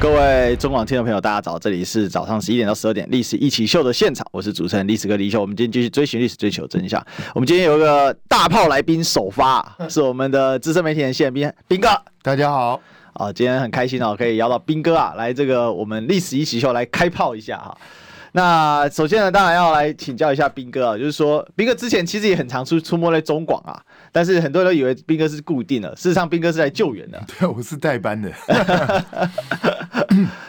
各位中广听众朋友，大家早！这里是早上十一点到十二点《历史一起秀》的现场，我是主持人历史哥李秀。我们今天继续追寻历史，追求真相。我们今天有一个大炮来宾首发，是我们的资深媒体人谢斌斌哥。大家好啊，今天很开心哦，可以邀到斌哥啊来这个我们《历史一起秀》来开炮一下哈。那首先呢，当然要来请教一下斌哥啊，就是说斌哥之前其实也很常出出没在中广啊，但是很多人都以为斌哥是固定的，事实上斌哥是来救援的。对，我是代班的。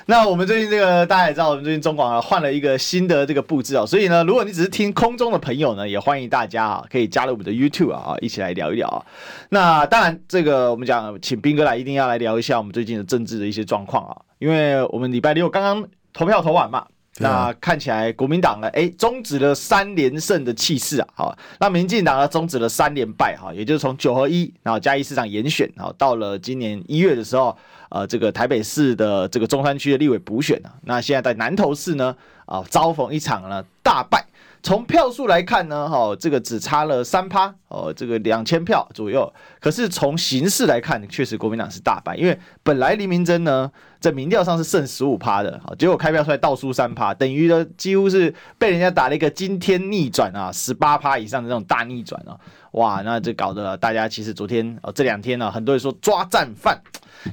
那我们最近这个大家也知道，我们最近中广啊换了一个新的这个布置哦，所以呢，如果你只是听空中的朋友呢，也欢迎大家啊可以加入我们的 YouTube 啊，一起来聊一聊啊。那当然，这个我们讲请斌哥来，一定要来聊一下我们最近的政治的一些状况啊，因为我们礼拜六刚刚投票投完嘛。那看起来国民党呢，哎，终止了三连胜的气势啊，好，那民进党呢，终止了三连败哈，也就是从九合一，然后嘉义市长延选，然后到了今年一月的时候，呃，这个台北市的这个中山区的立委补选啊，那现在在南投市呢，啊，遭逢一场呢大败。从票数来看呢，哈，这个只差了三趴，哦，这个两千票左右。可是从形势来看，确实国民党是大败，因为本来林明溱呢在民调上是胜十五趴的，好结果开票出来倒输三趴，等于呢几乎是被人家打了一个惊天逆转啊，十八趴以上的这种大逆转啊，哇，那这搞得大家其实昨天哦这两天呢，很多人说抓战犯。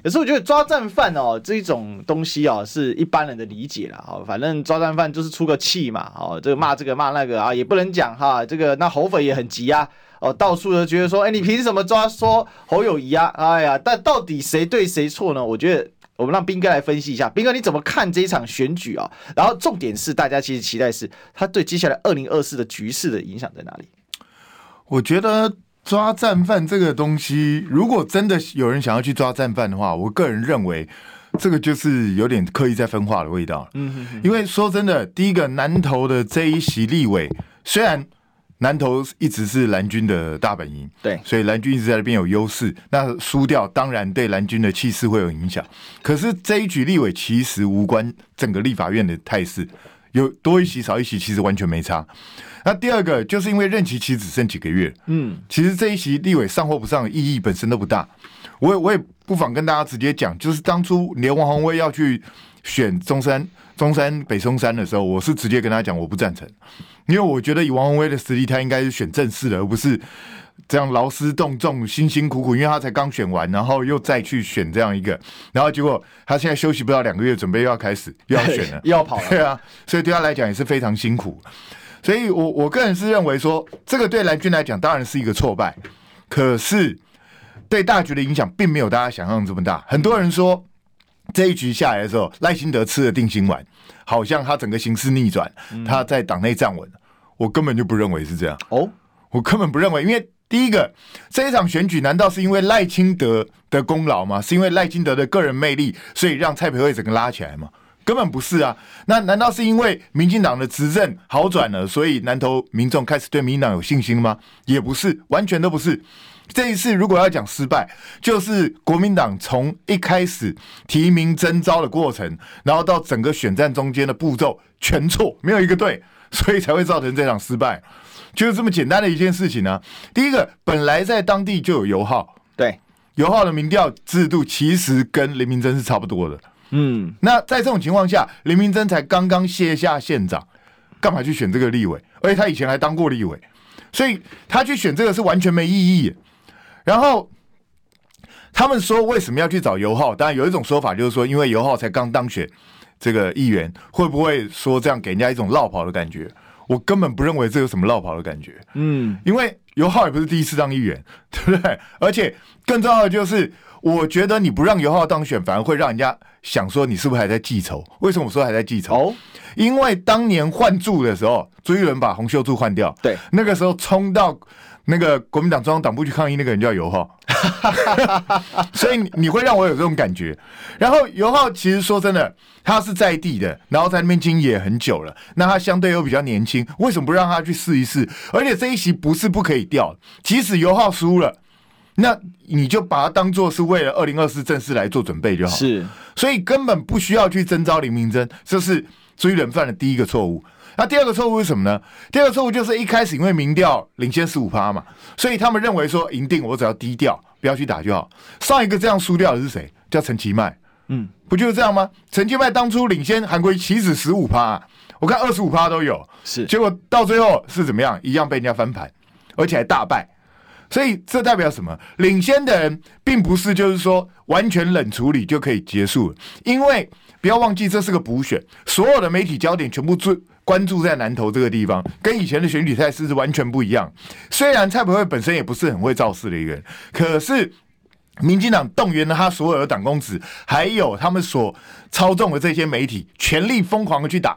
有时候我觉得抓战犯哦，这一种东西哦，是一般人的理解啦。哦，反正抓战犯就是出个气嘛。哦，这个骂这个骂那个啊，也不能讲哈。这个那侯粉也很急啊。哦，到处都觉得说，哎，你凭什么抓说侯友谊啊？哎呀，但到底谁对谁错呢？我觉得我们让斌哥来分析一下。斌哥，你怎么看这一场选举啊？然后重点是，大家其实期待是他对接下来二零二四的局势的影响在哪里？我觉得。抓战犯这个东西，如果真的有人想要去抓战犯的话，我个人认为这个就是有点刻意在分化的味道。嗯哼哼，因为说真的，第一个南投的这一席立委，虽然南投一直是蓝军的大本营，对，所以蓝军一直在那边有优势。那输掉当然对蓝军的气势会有影响。可是这一局立委其实无关整个立法院的态势，有多一席少一席其实完全没差。那第二个就是因为任期其实只剩几个月，嗯，其实这一席立委上或不上的意义本身都不大。我也我也不妨跟大家直接讲，就是当初连王宏威要去选中山中山北松山的时候，我是直接跟他讲我不赞成，因为我觉得以王文威的实力，他应该是选正式的，而不是这样劳师动众、辛辛苦苦，因为他才刚选完，然后又再去选这样一个，然后结果他现在休息不到两个月，准备又要开始又要选了，又要跑了，对啊，所以对他来讲也是非常辛苦。所以我，我我个人是认为说，这个对蓝军来讲当然是一个挫败，可是对大局的影响并没有大家想象这么大。很多人说，这一局下来的时候，赖清德吃了定心丸，好像他整个形势逆转，他在党内站稳。我根本就不认为是这样。哦，我根本不认为，因为第一个，这一场选举难道是因为赖清德的功劳吗？是因为赖清德的个人魅力，所以让蔡培慧整个拉起来吗？根本不是啊！那难道是因为民进党的执政好转了，所以南投民众开始对民进党有信心吗？也不是，完全都不是。这一次如果要讲失败，就是国民党从一开始提名征召的过程，然后到整个选战中间的步骤全错，没有一个对，所以才会造成这场失败。就是这么简单的一件事情呢、第一个，本来在当地就有游浩，对，游浩的民调制度其实跟林明真是差不多的。嗯，那在这种情况下，林明真才刚刚卸下县长，干嘛去选这个立委？而且他以前还当过立委，所以他去选这个是完全没意义。然后他们说为什么要去找尤浩？当然有一种说法就是说，因为尤浩才刚当选这个议员，会不会说这样给人家一种落跑的感觉？我根本不认为这有什么落跑的感觉。嗯，因为尤浩也不是第一次当议员，对不对？而且更重要的就是。我觉得你不让尤浩当选，反而会让人家想说你是不是还在记仇？为什么我说还在记仇？哦，因为当年换柱的时候，朱一伦把洪秀柱换掉，对，那个时候冲到那个国民党中央党部去抗议，那个人叫游浩，所以你会让我有这种感觉。然后游浩其实说真的，他是在地的，然后在那边经营也很久了，那他相对又比较年轻，为什么不让他去试一试？而且这一席不是不可以调，即使游浩输了。那你就把它当做是为了二零二四正式来做准备就好。是，所以根本不需要去征召林明溱，这是朱立伦犯的第一个错误。那第二个错误是什么呢？第二个错误就是一开始因为民调领先十五趴嘛，所以他们认为说赢定我只要低调，不要去打就好。上一个这样输掉的是谁？叫陈其迈。嗯，不就是这样吗？陈其迈当初领先韩国瑜岂止十五趴，我看二十五趴都有。是，结果到最后是怎么样？一样被人家翻盘，而且还大败。所以这代表什么？领先的人并不是就是说完全冷处理就可以结束了，因为不要忘记这是个补选，所有的媒体焦点全部注关注在南投这个地方，跟以前的选举态势是完全不一样。虽然蔡培慧本身也不是很会造势的一个人，可是民进党动员了他所有的党公子，还有他们所操纵的这些媒体，全力疯狂的去打。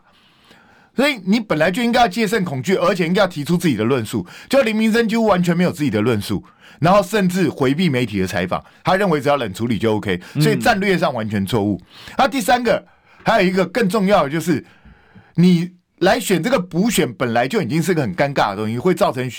所以你本来就应该要戒慎恐惧，而且应该要提出自己的论述。就林明生几乎完全没有自己的论述，然后甚至回避媒体的采访，他认为只要冷处理就 OK，所以战略上完全错误。那、第三个还有一个更重要的就是，你来选这个补选本来就已经是个很尴尬的东西，会造成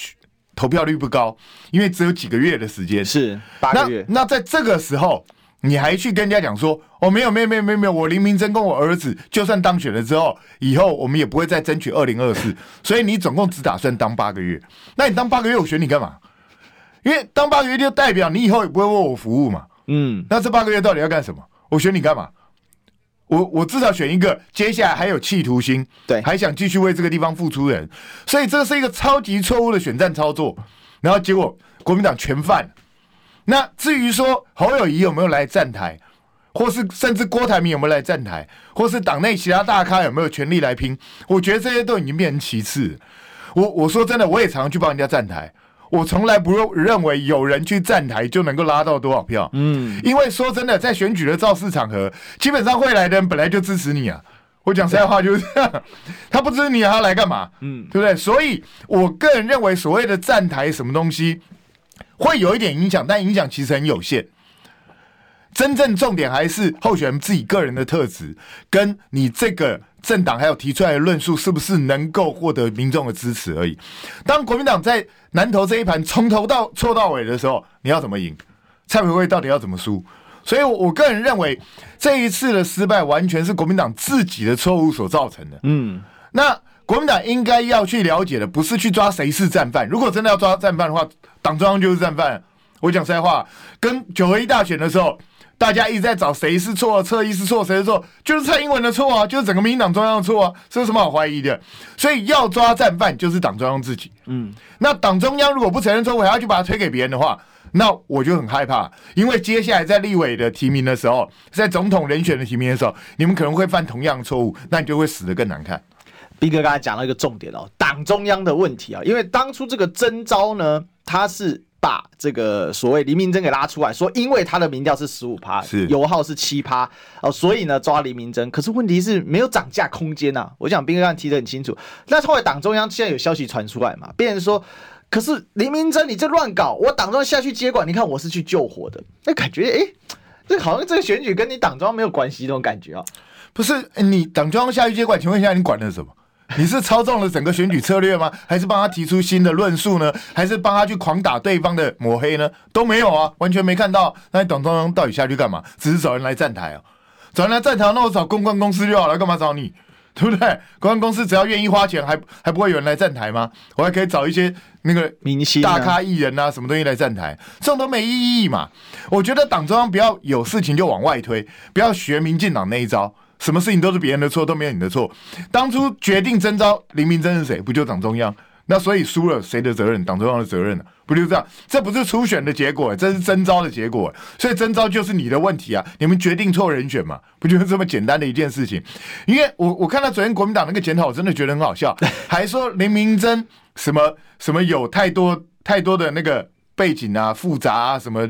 投票率不高，因为只有几个月的时间，是八个月。那那在这个时候。你还去跟人家讲说哦，没有没有没有没有没有，我林明溱跟我儿子就算当选了之后，以后我们也不会再争取二零二四，所以你总共只打算当八个月，那你当八个月我选你干嘛？因为当八个月就代表你以后也不会为我服务嘛。嗯，那这八个月到底要干什么？我选你干嘛？我我至少选一个接下来还有企图心，对，还想继续为这个地方付出的人，所以这是一个超级错误的选战操作，然后结果国民党全犯。那至于说侯友谊有没有来站台，或是甚至郭台铭有没有来站台，或是党内其他大咖有没有权利来拼，我觉得这些都已经变成其次。我我说真的，我也常常去帮人家站台，我从来不认为有人去站台就能够拉到多少票。嗯，因为说真的，在选举的造势场合，基本上会来的人本来就支持你啊。我讲实在话就是这样，他不支持你，他来干嘛？嗯，对不对？所以我个人认为，所谓的站台什么东西。会有一点影响，但影响其实很有限。真正重点还是候选人自己个人的特质，跟你这个政党还有提出来的论述是不是能够获得民众的支持而已。当国民党在南投这一盘从头到错到尾的时候，你要怎么赢？蔡培慧到底要怎么输？所以，我我个人认为这一次的失败完全是国民党自己的错误所造成的。嗯，那。国民党应该要去了解的，不是去抓谁是战犯。如果真的要抓战犯的话，党中央就是战犯。我讲实在话，跟九合一大选的时候，大家一直在找谁是错，侧翼是错，谁是错，就是蔡英文的错啊，就是整个民进党中央的错啊，这有什么好怀疑的？所以要抓战犯，就是党中央自己。嗯，那党中央如果不承认错误，还要去把它推给别人的话，那我就很害怕，因为接下来在立委的提名的时候，在总统人选的提名的时候，你们可能会犯同样的错误，那你就会死得更难看。斌哥刚才讲了一个重点哦，党中央的问题啊，因为当初这个征召呢，他是把这个所谓黎明真给拉出来说，因为他的民调是十五趴，是油耗是七趴哦，所以呢抓黎明真。可是问题是没有涨价空间呐、啊。我想兵哥刚才提得很清楚，那后来党中央现在有消息传出来嘛，变成说，可是黎明真你这乱搞，我党中央下去接管，你看我是去救火的，那感觉哎，这好像这个选举跟你党中央没有关系那种感觉啊。不是你党中央下去接管，请问一下你管的是什么？你是操纵了整个选举策略吗？还是帮他提出新的论述呢？还是帮他去狂打对方的抹黑呢？都没有啊，完全没看到。那你党中央到底下去干嘛？只是找人来站台啊，找人来站台，那我找公关公司就好了，干嘛找你？对不对？公关公司只要愿意花钱，还还不会有人来站台吗？我还可以找一些那个明星、大咖艺人啊，什么东西来站台，这种都没意义嘛。我觉得党中央不要有事情就往外推，不要学民进党那一招。什么事情都是别人的错，都没有你的错。当初决定征召林明真是谁？不就党中央？那所以输了谁的责任？党中央的责任呢？不就这样？这不是初选的结果，这是征召的结果。所以征召就是你的问题啊！你们决定错人选嘛？不就是这么简单的一件事情？因为我我看到昨天国民党那个检讨，我真的觉得很好笑，还说林明真什么什么有太多太多的那个背景啊，复杂啊，什么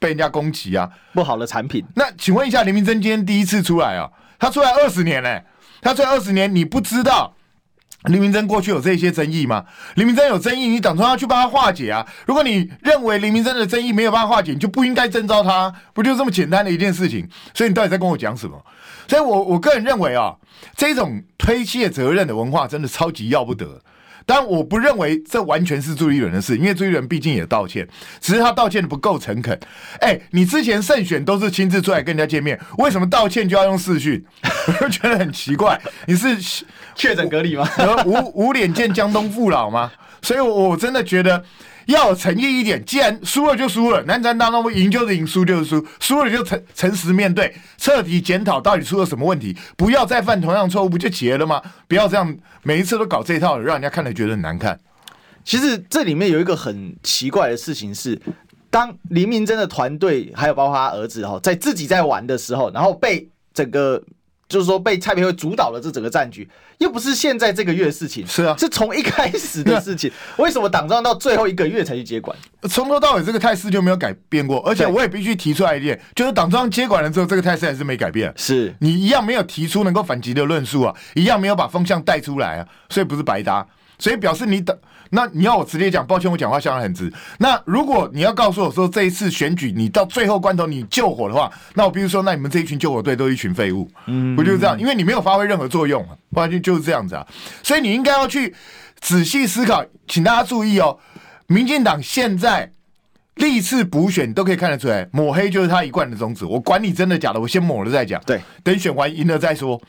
被人家攻击啊，不好的产品。那请问一下，林明珍今天第一次出来啊？他出来二十年嘞、欸，他出来二十年，你不知道林明珍过去有这些争议吗？林明珍有争议，你党中央去帮他化解啊！如果你认为林明珍的争议没有办法化解，你就不应该征召他，不就这么简单的一件事情？所以你到底在跟我讲什么？所以我我个人认为啊，这种推卸责任的文化真的超级要不得。但我不认为这完全是朱立伦的事，因为朱立伦毕竟也道歉，只是他道歉的不够诚恳。哎、欸，你之前胜选都是亲自出来跟人家见面，为什么道歉就要用视讯？我就觉得很奇怪。你是确诊隔离吗？无无脸见江东父老吗？所以，我真的觉得。要有诚意一点，既然输了就输了，南山当中赢就是赢，输就是输，输了就诚诚实面对，彻底检讨到底出了什么问题，不要再犯同样错误，不就结了吗？不要这样每一次都搞这一套，让人家看了觉得很难看。其实这里面有一个很奇怪的事情是，当林明真的团队还有包括他儿子哈，在自己在玩的时候，然后被整个。就是说，被蔡培慧主导了这整个战局，又不是现在这个月的事情，是啊，是从一开始的事情。为什么党章到最后一个月才去接管？从头到尾这个态势就没有改变过，而且我也必须提出来一点，就是党章接管了之后，这个态势还是没改变。是你一样没有提出能够反击的论述啊，一样没有把风向带出来啊，所以不是白搭，所以表示你等。那你要我直接讲，抱歉，我讲话相当很直。那如果你要告诉我说，这一次选举你到最后关头你救火的话，那我比如说，那你们这一群救火队都是一群废物，嗯，不就是这样？因为你没有发挥任何作用，完全就是这样子啊。所以你应该要去仔细思考，请大家注意哦。民进党现在历次补选都可以看得出来，抹黑就是他一贯的宗旨。我管你真的假的，我先抹了再讲。对，等选完赢了再说。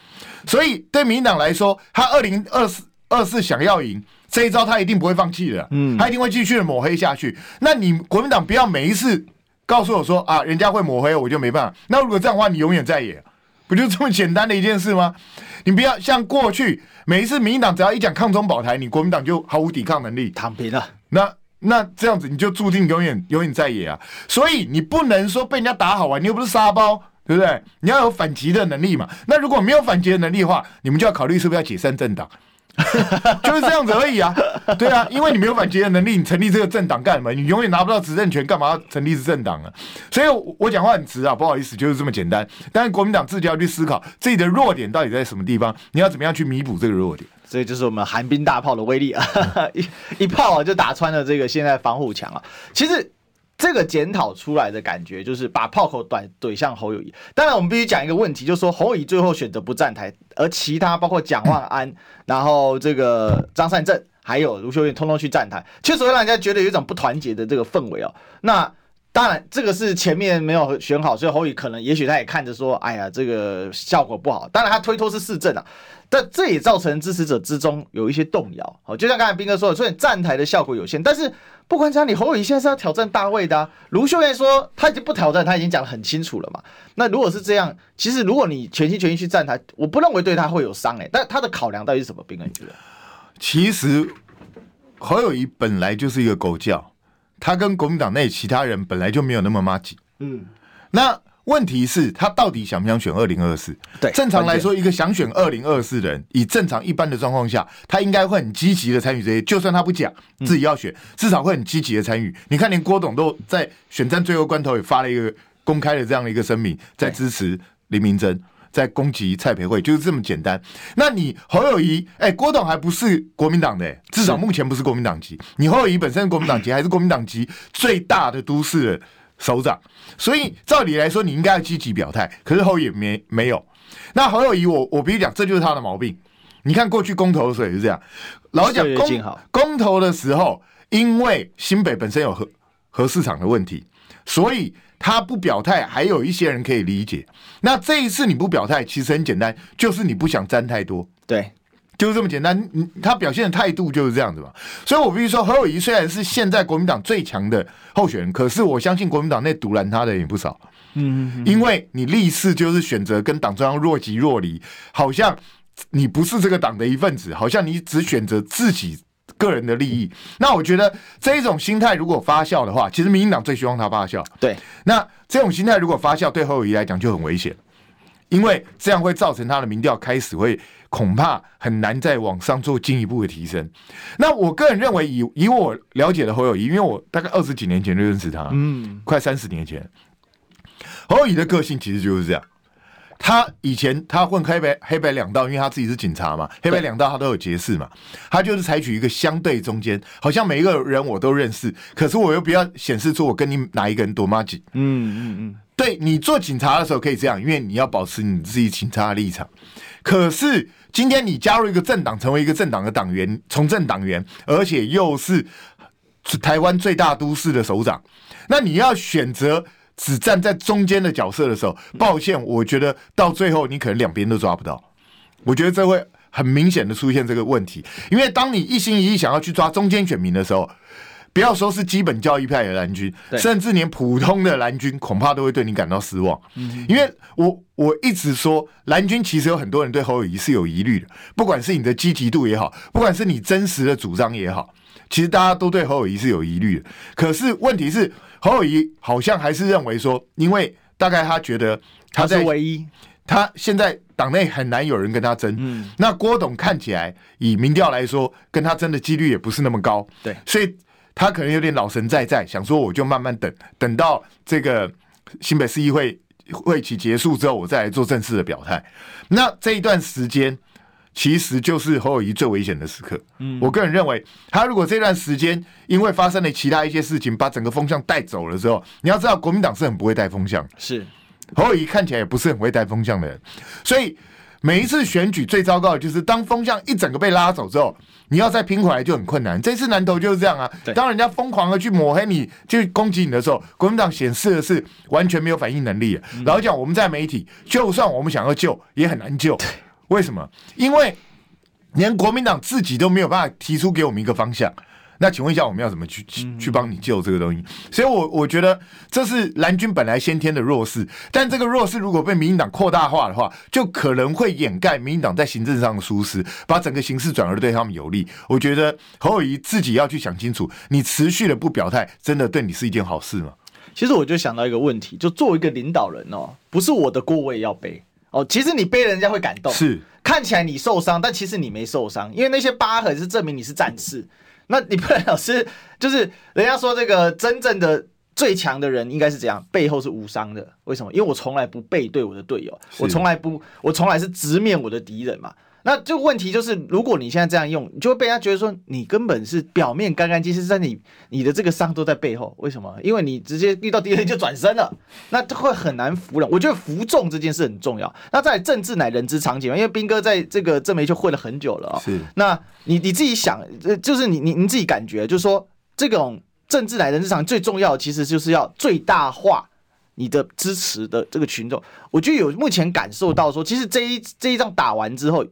所以对民进党来说，他二零二四二四想要赢。这一招他一定不会放弃的，嗯，他一定会继续的抹黑下去。那你国民党不要每一次告诉我说啊，人家会抹黑，我就没办法。那如果这样的话，你永远在野，不就这么简单的一件事吗？你不要像过去每一次民进党只要一讲抗中保台，你国民党就毫无抵抗能力，躺平了。那那这样子你就注定永远永远在野啊。所以你不能说被人家打好啊，你又不是沙包，对不对？你要有反击的能力嘛。那如果没有反击的能力的话，你们就要考虑是不是要解散政党。就是这样子而已啊，对啊，因为你没有反击的能力，你成立这个政党干什么？你永远拿不到执政权，干嘛要成立政党啊？所以我讲话很直啊，不好意思，就是这么简单。但是国民党自己要去思考自己的弱点到底在什么地方，你要怎么样去弥补这个弱点？所以就是我们寒冰大炮的威力啊，一一炮啊就打穿了这个现在防护墙啊。其实。这个检讨出来的感觉就是把炮口怼怼向侯友宜。当然，我们必须讲一个问题，就是说侯友宜最后选择不站台，而其他包括蒋万安，然后这个张善政，还有卢秀燕，通通去站台，确实会让人家觉得有一种不团结的这个氛围哦。那当然，这个是前面没有选好，所以侯友宜可能也许他也看着说，哎呀，这个效果不好。当然，他推脱是市政啊。但这也造成支持者之中有一些动摇，好，就像刚才斌哥说的，虽然站台的效果有限，但是不管怎样，你侯友宜现在是要挑战大卫的啊。卢秀燕说他已经不挑战，他已经讲得很清楚了嘛。那如果是这样，其实如果你全心全意去站台，我不认为对他会有伤诶。但他的考量到底是什么？斌哥你觉得？其实侯友宜本来就是一个狗叫，他跟国民党内其他人本来就没有那么麻吉。嗯，那。问题是，他到底想不想选二零二四？对，正常来说，一个想选二零二四的人，以正常一般的状况下，他应该会很积极的参与这些。就算他不讲自己要选，至少会很积极的参与。你看，连郭董都在选战最后关头也发了一个公开的这样的一个声明，在支持林明珍，在攻击蔡培慧，就是这么简单。那你侯友谊，哎，郭董还不是国民党的，至少目前不是国民党籍。你侯友谊本身是国民党籍，还是国民党籍最大的都市人。首长，所以照理来说，你应该要积极表态，可是侯也没没有。那侯友宜，我我必须讲，这就是他的毛病。你看过去公投的时候也是这样，老实讲公公投的时候，因为新北本身有核核市场的问题，所以他不表态，还有一些人可以理解。那这一次你不表态，其实很简单，就是你不想沾太多。对。就是这么简单，他表现的态度就是这样子嘛。所以我必须说，何友谊虽然是现在国民党最强的候选人，可是我相信国民党内独揽他的也不少。嗯，因为你历次就是选择跟党中央若即若离，好像你不是这个党的一份子，好像你只选择自己个人的利益。那我觉得这一种心态如果发酵的话，其实民进党最希望他发酵。对，那这种心态如果发酵，对侯友谊来讲就很危险，因为这样会造成他的民调开始会。恐怕很难再往上做进一步的提升。那我个人认为以，以以我了解的侯友宜，因为我大概二十几年前就认识他，嗯，快三十年前，侯友宜的个性其实就是这样，他以前他混黑白黑白两道，因为他自己是警察嘛，黑白两道他都有结识嘛，他就是采取一个相对中间，好像每一个人我都认识，可是我又不要显示出我跟你哪一个人多麻吉。嗯嗯嗯，对，你做警察的时候可以这样，因为你要保持你自己警察的立场。可是今天你加入一个政党，成为一个政党的党员，从政党员，而且又是台湾最大都市的首长，那你要选择。只站在中间的角色的时候，抱歉，我觉得到最后你可能两边都抓不到。我觉得这会很明显的出现这个问题，因为当你一心一意想要去抓中间选民的时候，不要说是基本教义派的蓝军，甚至连普通的蓝军恐怕都会对你感到失望。因为我我一直说蓝军其实有很多人对侯友谊是有疑虑的，不管是你的积极度也好，不管是你真实的主张也好，其实大家都对侯友谊是有疑虑的。可是问题是。侯友谊好像还是认为说，因为大概他觉得他在他是唯一，他现在党内很难有人跟他争。嗯，那郭董看起来以民调来说，跟他争的几率也不是那么高。对，所以他可能有点老神在在，想说我就慢慢等，等到这个新北市议会会期结束之后，我再来做正式的表态。那这一段时间。其实就是侯友谊最危险的时刻。嗯，我个人认为，他如果这段时间因为发生了其他一些事情，把整个风向带走了之后，你要知道，国民党是很不会带风向。是，侯友谊看起来也不是很会带风向的人。所以每一次选举最糟糕的就是，当风向一整个被拉走之后，你要再拼回来就很困难。这次南投就是这样啊。当人家疯狂的去抹黑你，去攻击你的时候，国民党显示的是完全没有反应能力。然后讲我们在媒体，就算我们想要救，也很难救。为什么？因为连国民党自己都没有办法提出给我们一个方向。那请问一下，我们要怎么去去去帮你救这个东西？所以我，我我觉得这是蓝军本来先天的弱势。但这个弱势如果被民进党扩大化的话，就可能会掩盖民进党在行政上的疏失，把整个形势转而对他们有利。我觉得侯友谊自己要去想清楚，你持续的不表态，真的对你是一件好事吗？其实我就想到一个问题，就作为一个领导人哦，不是我的锅我也要背。哦，其实你背人家会感动，是看起来你受伤，但其实你没受伤，因为那些疤痕是证明你是战士。那你不能老是就是人家说这个真正的最强的人应该是怎样，背后是无伤的。为什么？因为我从来不背对我的队友，我从来不，我从来是直面我的敌人嘛。那这个问题就是，如果你现在这样用，你就会被人家觉得说你根本是表面干干净净，在你你的这个伤都在背后。为什么？因为你直接遇到敌人就转身了，那就会很难服了。我觉得服众这件事很重要。那在政治乃人之常情嘛，因为斌哥在这个政媒就混了很久了啊、哦。是。那你你自己想，就是你你你自己感觉，就是说这种政治乃人之常，最重要的其实就是要最大化你的支持的这个群众。我觉得有目前感受到说，其实这一这一仗打完之后。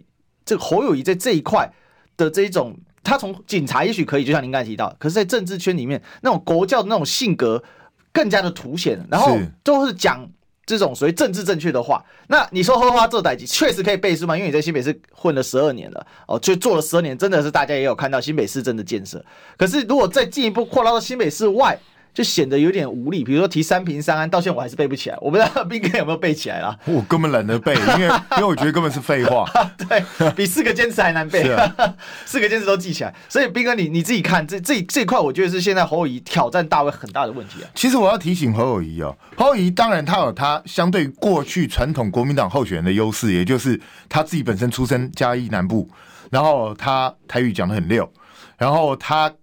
这个侯友谊在这一块的这一种，他从警察也许可以，就像您刚才提到，可是，在政治圈里面，那种国教的那种性格更加的凸显，然后都是讲这种所谓政治正确的话。那你说荷花这代志确实可以背书吗？因为你在新北市混了十二年了，哦，就做了十二年，真的是大家也有看到新北市政的建设。可是，如果再进一步扩大到新北市外，就显得有点无力，比如说提三平三安，到现在我还是背不起来，我不知道 斌哥有没有背起来啦。我根本懒得背，因为因为我觉得根本是废话，对，比四个坚持还难背，啊、四个坚持都记起来。所以斌哥你你自己看这这这一块，我觉得是现在侯友宜挑战大卫很大的问题啊。其实我要提醒侯友宜哦，侯友宜当然他有他相对过去传统国民党候选人的优势，也就是他自己本身出身嘉义南部，然后他台语讲的很溜，然后他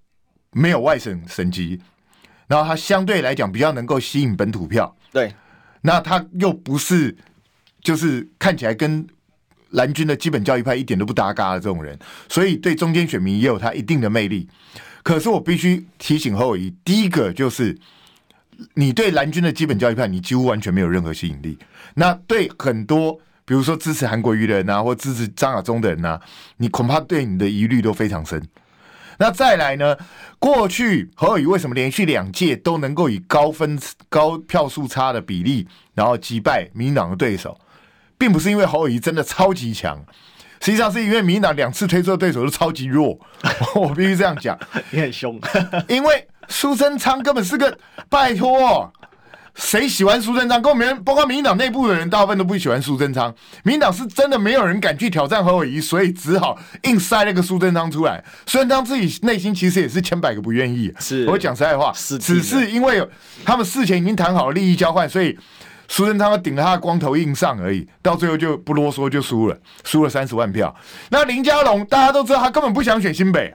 没有外省省籍。然后他相对来讲比较能够吸引本土票，对。那他又不是，就是看起来跟蓝军的基本教育派一点都不搭嘎的这种人，所以对中间选民也有他一定的魅力。可是我必须提醒侯友宜，第一个就是你对蓝军的基本教育派，你几乎完全没有任何吸引力。那对很多，比如说支持韩国瑜的人啊，或支持张亚中的人啊，你恐怕对你的疑虑都非常深。那再来呢？过去侯友宜为什么连续两届都能够以高分、高票数差的比例，然后击败民进党的对手，并不是因为侯友宜真的超级强，实际上是因为民进党两次推出的对手都超级弱。我必须这样讲，你很凶，因为苏贞昌根本是个拜托。谁喜欢苏贞昌？跟我们包括民进党内部的人，大部分都不喜欢苏贞昌。民进党是真的没有人敢去挑战侯友宜，所以只好硬塞了个苏贞昌出来。苏贞昌自己内心其实也是千百个不愿意。是，我讲实在话，只是因为他们事前已经谈好了利益交换，所以苏贞昌顶着他的光头硬上而已，到最后就不啰嗦就输了，输了三十万票。那林佳龙大家都知道，他根本不想选新北，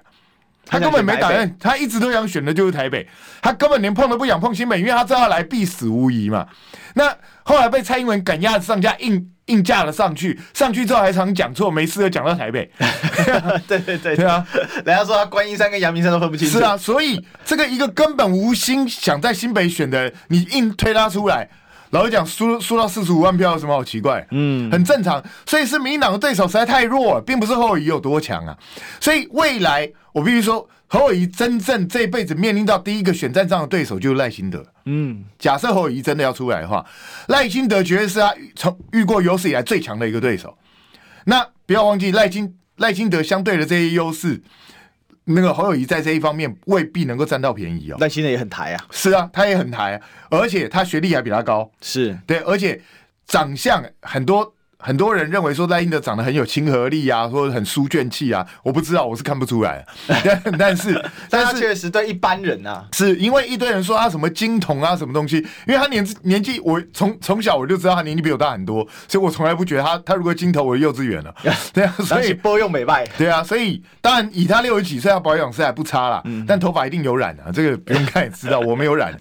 他根本没打算，他一直都想选的就是台北，他根本连碰都不想碰新北，因为他知道来必死无疑嘛。那后来被蔡英文赶鸭子上架，硬硬架了上去，上去之后还常讲错，没事又讲到台北。对对对对啊，人家说他观音山跟阳明山都分不清楚。是啊，所以这个一个根本无心想在新北选的，你硬推他出来，老实讲输输到四十五万票有什么好奇怪？嗯，很正常。所以是民进党的对手实在太弱了，并不是侯友宜有多强啊。所以未来我必须说。侯友宜真正这辈子面临到第一个选战上的对手就是赖清德。嗯，假设侯友宜真的要出来的话，赖清德绝对是他从遇过有史以来最强的一个对手。那不要忘记赖清赖清德相对的这些优势，那个侯友谊在这一方面未必能够占到便宜哦。那现在也很抬啊，是啊，他也很抬啊，而且他学历还比他高，是对，而且长相很多。很多人认为说赖清德长得很有亲和力啊，或者很书卷气啊，我不知道，我是看不出来。但但是，但是确实对一般人啊，是因为一堆人说他什么金童啊，什么东西，因为他年年纪，我从从小我就知道他年纪比我大很多，所以我从来不觉得他他如果金头，我幼稚园了。对啊，所以波用美败。对啊，所以当然以他六十几岁，他保养是还不差啦。嗯，但头发一定有染啊，这个不用看也知道，我没有染。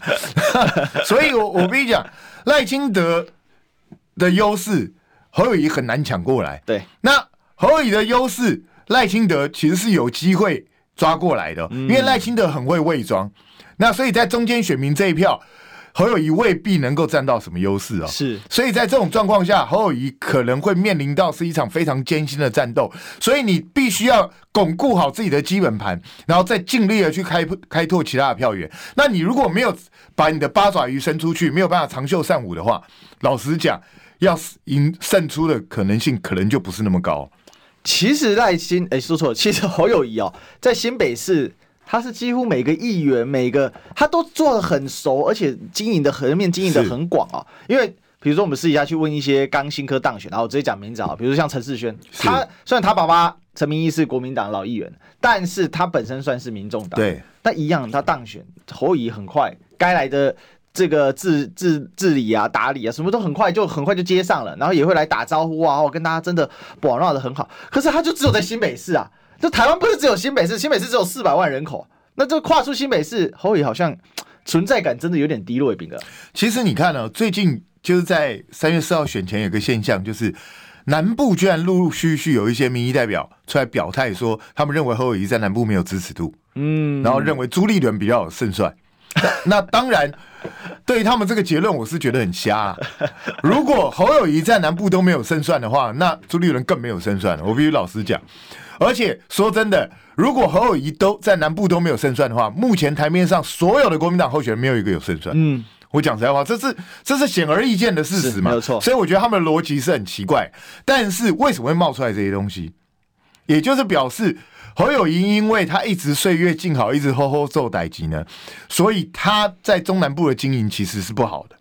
所以我我跟你讲，赖清德的优势。侯友谊很难抢过来，对。那侯友谊的优势，赖清德其实是有机会抓过来的，因为赖清德很会伪装。那所以在中间选民这一票，侯友谊未必能够占到什么优势哦。是。所以在这种状况下，侯友谊可能会面临到是一场非常艰辛的战斗。所以你必须要巩固好自己的基本盘，然后再尽力的去开开拓其他的票源。那你如果没有把你的八爪鱼伸出去，没有办法长袖善舞的话，老实讲。要赢胜出的可能性可能就不是那么高。其实赖新，哎，说错了，其实侯友谊哦，在新北市，他是几乎每个议员，每个他都做的很熟，而且经营的横面经营的很广啊。因为比如说我们私底下去问一些刚新科当选，然后我直接讲名字啊，比如说像陈世轩，他虽然他爸爸陈明义是国民党老议员，但是他本身算是民众党，对，但一样他当选，侯友宜很快该来的。这个治治治理啊，打理啊，什么都很快就很快就接上了，然后也会来打招呼啊，我跟大家真的玩闹的很好。可是他就只有在新北市啊，就台湾不是只有新北市，新北市只有四百万人口，那这跨出新北市，侯友宜好像存在感真的有点低落，欸，炳哥。其实你看呢，哦，最近就是在三月四号选前有个现象，就是南部居然陆陆续续有一些民意代表出来表态说，他们认为侯友宜在南部没有支持度，嗯，然后认为朱立伦比较有胜算。那当然，对于他们这个结论，我是觉得很瞎啊。如果侯友宜在南部都没有胜算的话，那朱立伦更没有胜算了。我必须老实讲。而且说真的，如果侯友宜都在南部都没有胜算的话，目前台面上所有的国民党候选人没有一个有胜算。嗯，我讲实在话，这是这是显而易见的事实嘛，没有错。所以我觉得他们的逻辑是很奇怪。但是为什么会冒出来这些东西？也就是表示。侯友宜因为他一直岁月静好，一直吼吼做代志呢，所以他在中南部的经营其实是不好的，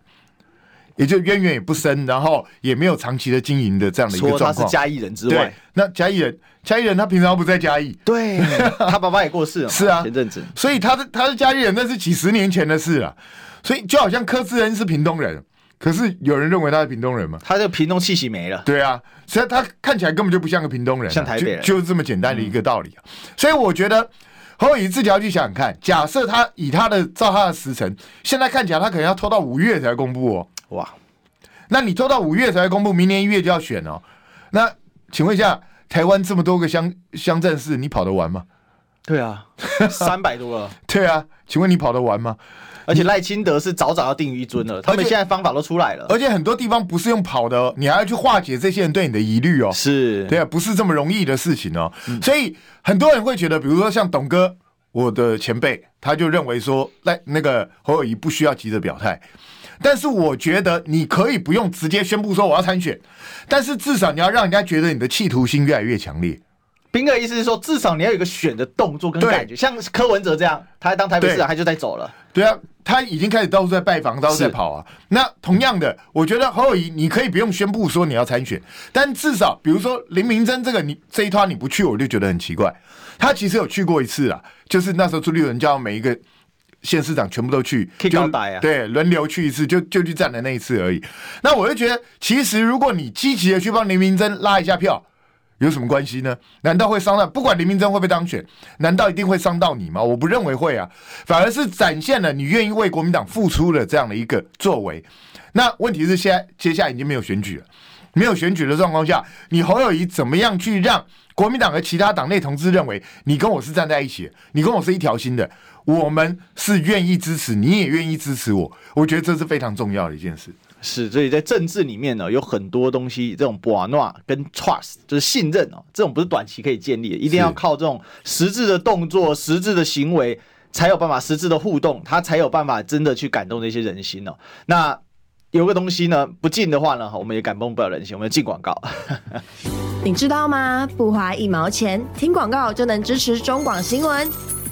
也就渊源也不深，然后也没有长期的经营的这样的一个状况。他是嘉义人之外，那嘉义人，嘉义人他平常不在嘉义，对，他爸爸也过世了，是啊，前阵子，所以他是他是嘉义人，那是几十年前的事了，所以就好像柯志恩是屏东人。可是有人认为他是屏东人吗？他这个屏东气息没了。对啊，所以他看起来根本就不像个屏东人，像台北人，就，就是这么简单的一个道理啊。嗯、所以我觉得侯友宜自己要去想想看，假设他以他的照他的时程，现在看起来他可能要拖到五月才公布哦。哇，那你拖到五月才公布，明年一月就要选哦。那请问一下，台湾这么多个乡乡镇市，你跑得完吗？对啊，三百多了。对啊，请问你跑得完吗？而且赖清德是早早要定于一尊了，他们现在方法都出来了，而且很多地方不是用跑的，你还要去化解这些人对你的疑虑哦。是，对啊，不是这么容易的事情哦。嗯、所以很多人会觉得，比如说像董哥，我的前辈，他就认为说，赖那个侯友谊不需要急着表态。但是我觉得你可以不用直接宣布说我要参选，但是至少你要让人家觉得你的企图心越来越强烈。斌哥的意思是说，至少你要有一个选的动作跟感觉，像柯文哲这样，他当台北市长，他就在走了。对啊，他已经开始到处在拜访，到处在跑啊。那同样的，我觉得侯友谊，你可以不用宣布说你要参选，但至少比如说林明珍这个，你这一趟你不去，我就觉得很奇怪。他其实有去过一次啊，就是那时候朱立伦叫每一个县市长全部都去，就啊，对，轮流去一次，就就去站的那一次而已。那我就觉得，其实如果你积极的去帮林明珍拉一下票，有什么关系呢？难道会伤到？不管林明溱会不会当选，难道一定会伤到你吗？我不认为会啊，反而是展现了你愿意为国民党付出的这样的一个作为。那问题是，现在接下来已经没有选举了，没有选举的状况下，你侯友宜怎么样去让国民党和其他党内同志认为你跟我是站在一起，你跟我是一条心的，我们是愿意支持，你也愿意支持我？我觉得这是非常重要的一件事。是，所以在政治里面呢，有很多东西，这种 bono 跟 trust 就是信任哦，这种不是短期可以建立的，一定要靠这种实质的动作、实质的行为，才有办法实质的互动，他才有办法真的去感动那些人心哦。那有个东西呢，不进的话呢，我们也感动不了人心。我们要进广告，你知道吗？不花一毛钱，听广告就能支持中广新闻。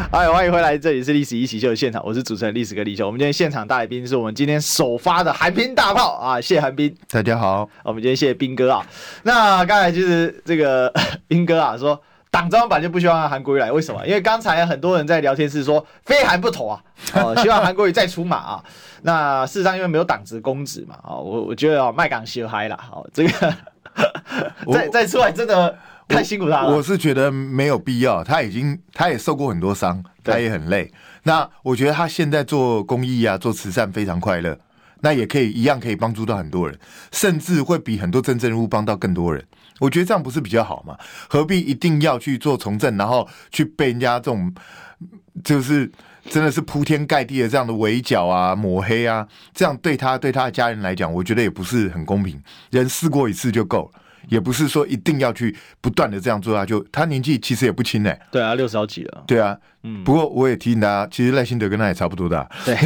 嗨，欢迎回来，这里是历史一起秀的现场，我是主持人历史哥李修。我们今天现场大来宾是我们今天首发的韩冰大炮啊，谢韩冰。大家好，我们今天谢谢冰哥啊。那刚才就是这个 冰哥啊说，党中央本来就不希望韩国瑜来，为什么？因为刚才很多人在聊天室说非韩不投啊，哦，希望韩国瑜再出马啊。那事实上因为没有党职公职嘛，啊，我我觉得哦，麦港小嗨了，好，这个再再出来真的。太辛苦他了，我是觉得没有必要。他已经，他也受过很多伤，他也很累。那我觉得他现在做公益啊，做慈善非常快乐。那也可以一样可以帮助到很多人，甚至会比很多政治人物帮到更多人。我觉得这样不是比较好吗？何必一定要去做从政，然后去被人家这种就是真的是铺天盖地的这样的围剿啊、抹黑啊，这样对他对他的家人来讲，我觉得也不是很公平。人试过一次就够了。也不是说一定要去不断的这样做啊，就他年纪其实也不轻哎、欸。对啊，六十好几了。对啊，嗯。不过我也提醒大家，其实赖清德跟他也差不多大。对。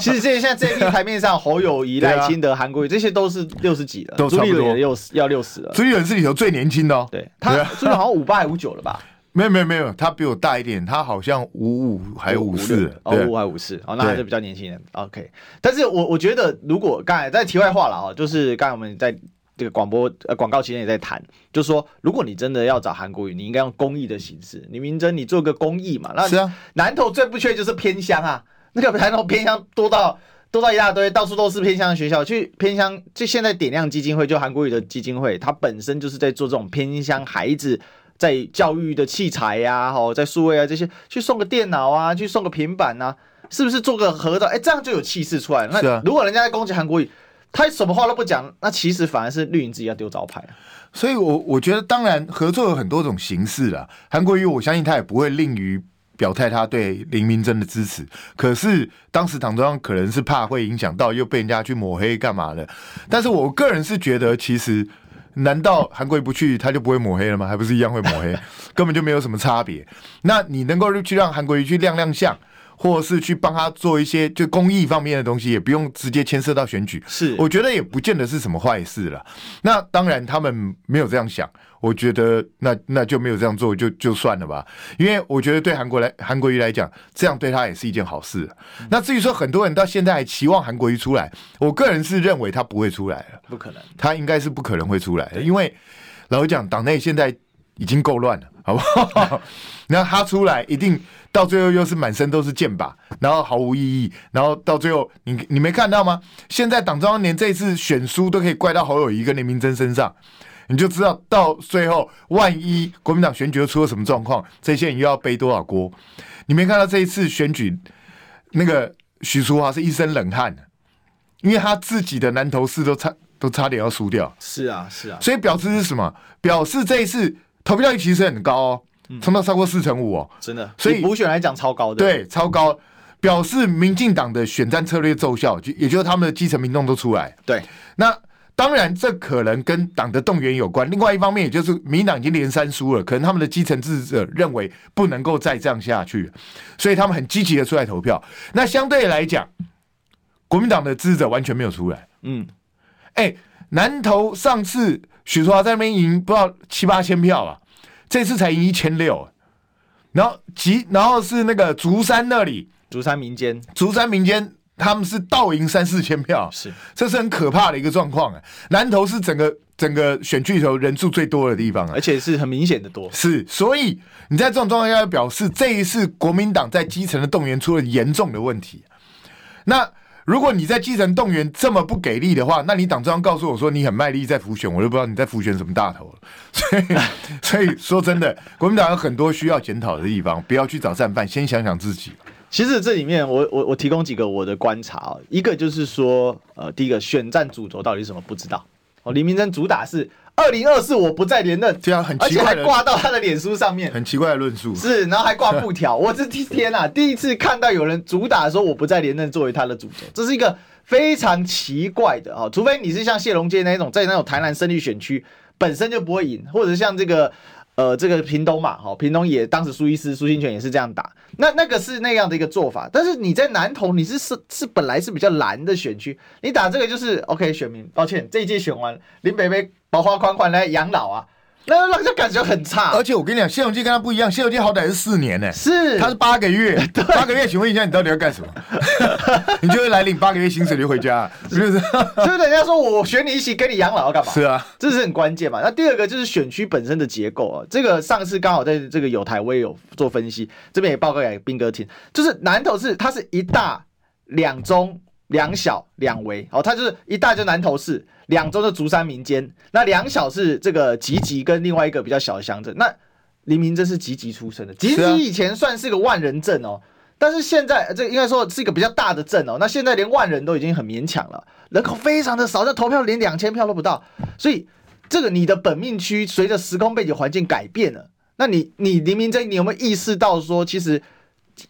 其实这现在这台面上，侯友谊、赖清德、韩国瑜这些都是六十几了，都差不多。朱立伦六十要六十了。朱立伦是里头最年轻的哦。对。他朱立伦好像五八还五九了吧？没有没有没有，他比我大一点，他好像五五还五四。哦，五五还五四，哦，那还是比较年轻人。OK。但是我我觉得，如果刚才在题外话了啊，就是刚才我们在。这个广播呃广告期间也在谈，就是说，如果你真的要找韩国瑜，你应该用公益的形式。你明真，你做个公益嘛？那是啊。南投最不缺就是偏乡啊，那个南投偏乡多到多到一大堆，到处都是偏乡的学校。去偏乡，就现在点亮基金会，就韩国瑜的基金会，它本身就是在做这种偏乡孩子在教育的器材呀、啊，好，在数位啊这些，去送个电脑啊，去送个平板啊，是不是做个合照？哎，这样就有气势出来了。那如果人家在攻击韩国瑜。他什么话都不讲，那其实反而是绿营自己要丢招牌。所以我，我我觉得，当然合作有很多种形式啦。韩国瑜，我相信他也不会吝于表态他对林明溱的支持。可是当时唐中央可能是怕会影响到，又被人家去抹黑干嘛的。但是我个人是觉得，其实难道韩国瑜不去，他就不会抹黑了吗？还不是一样会抹黑，根本就没有什么差别。那你能够去让韩国瑜去亮亮相？或者是去帮他做一些就公益方面的东西，也不用直接牵涉到选举，是我觉得也不见得是什么坏事了。那当然他们没有这样想，我觉得那那就没有这样做就就算了吧。因为我觉得对韩国来韩国瑜来讲，这样对他也是一件好事。嗯、那至于说很多人到现在还期望韩国瑜出来，我个人是认为他不会出来了，不可能，他应该是不可能会出来的，因为老实讲，党内现在已经够乱了，好不好？那他出来一定。到最后又是满身都是箭靶，然后毫无意义，然后到最后你你没看到吗？现在党中央连这一次选书都可以怪到侯友谊跟林明珍身上，你就知道到最后万一国民党选举又出了什么状况，这些人又要背多少锅？你没看到这一次选举那个许淑华是一身冷汗，因为他自己的南投市都差都差点要输掉。是啊是啊，所以表示是什么？表示这一次投票率其实很高哦。冲到超过四成五哦，真的，所以补选来讲超高的，对，超高，表示民进党的选战策略奏效，就也就是他们的基层民众都出来。对，那当然这可能跟党的动员有关。另外一方面，也就是民进党已经连三输了，可能他们的基层支持者认为不能够再这样下去，所以他们很积极的出来投票。那相对来讲，国民党的支持者完全没有出来。嗯，哎、欸，南投上次许淑华在那边赢不知道七八千票吧，这次才赢一千六。然后吉，然后是那个竹山那里，竹山民间，竹山民间他们是倒赢三四千票，是，这是很可怕的一个状况啊。南投是整个整个选区头人数最多的地方啊，而且是很明显的多。是，所以你在这种状况下表示，这一次国民党在基层的动员出了严重的问题。那如果你在基层动员这么不给力的话，那你党中央告诉我说你很卖力在浮选，我就不知道你在浮选什么大头了。所以，所以说真的，国民党有很多需要检讨的地方，不要去找战犯，先想想自己。其实这里面我，我我我提供几个我的观察啊，一个就是说，呃，第一个选战主轴到底是什么？不知道。哦，李明珍主打是二零二四我不再连任，这样很奇怪，而且还挂到他的脸书上面，很奇怪的论述。是，然后还挂布条，我这天啊，第一次看到有人主打说我不再连任作为他的主轴，这是一个非常奇怪的啊，除非你是像谢龙介那种在那种台南胜利选区本身就不会赢，或者像这个。呃，这个屏东嘛，哈，屏东也当时苏医师、苏新泉也是这样打，那那个是那样的一个做法。但是你在南投，你是是是本来是比较蓝的选区，你打这个就是 OK 选民。抱歉，这一届选完，林北北保花款款来养老啊。那让人感觉很差，而且我跟你讲，谢龙介跟他不一样，谢龙介好歹是四年呢、欸，是他是八个月，八个月，请问一下，你到底要干什么？你就会来领八个月薪水就回家，是不是？就是人家说我选你一起跟你养老要干嘛？是啊，这是很关键嘛。那第二个就是选区本身的结构啊，这个上次刚好在这个有台我也有做分析，这边也报告给斌哥听，就是南投是它是一大两中两小两围，哦，它就是一大就南投市。两中的竹山民间，那两小是这个吉吉跟另外一个比较小的乡镇。那黎明真是吉吉出身的，吉吉以前算是个万人镇哦，但是现在这应该说是一个比较大的镇哦。那现在连万人都已经很勉强了，人口非常的少，这投票连两千票都不到。所以这个你的本命区随着时空背景环境改变了，那你你黎明这你有没有意识到说，其实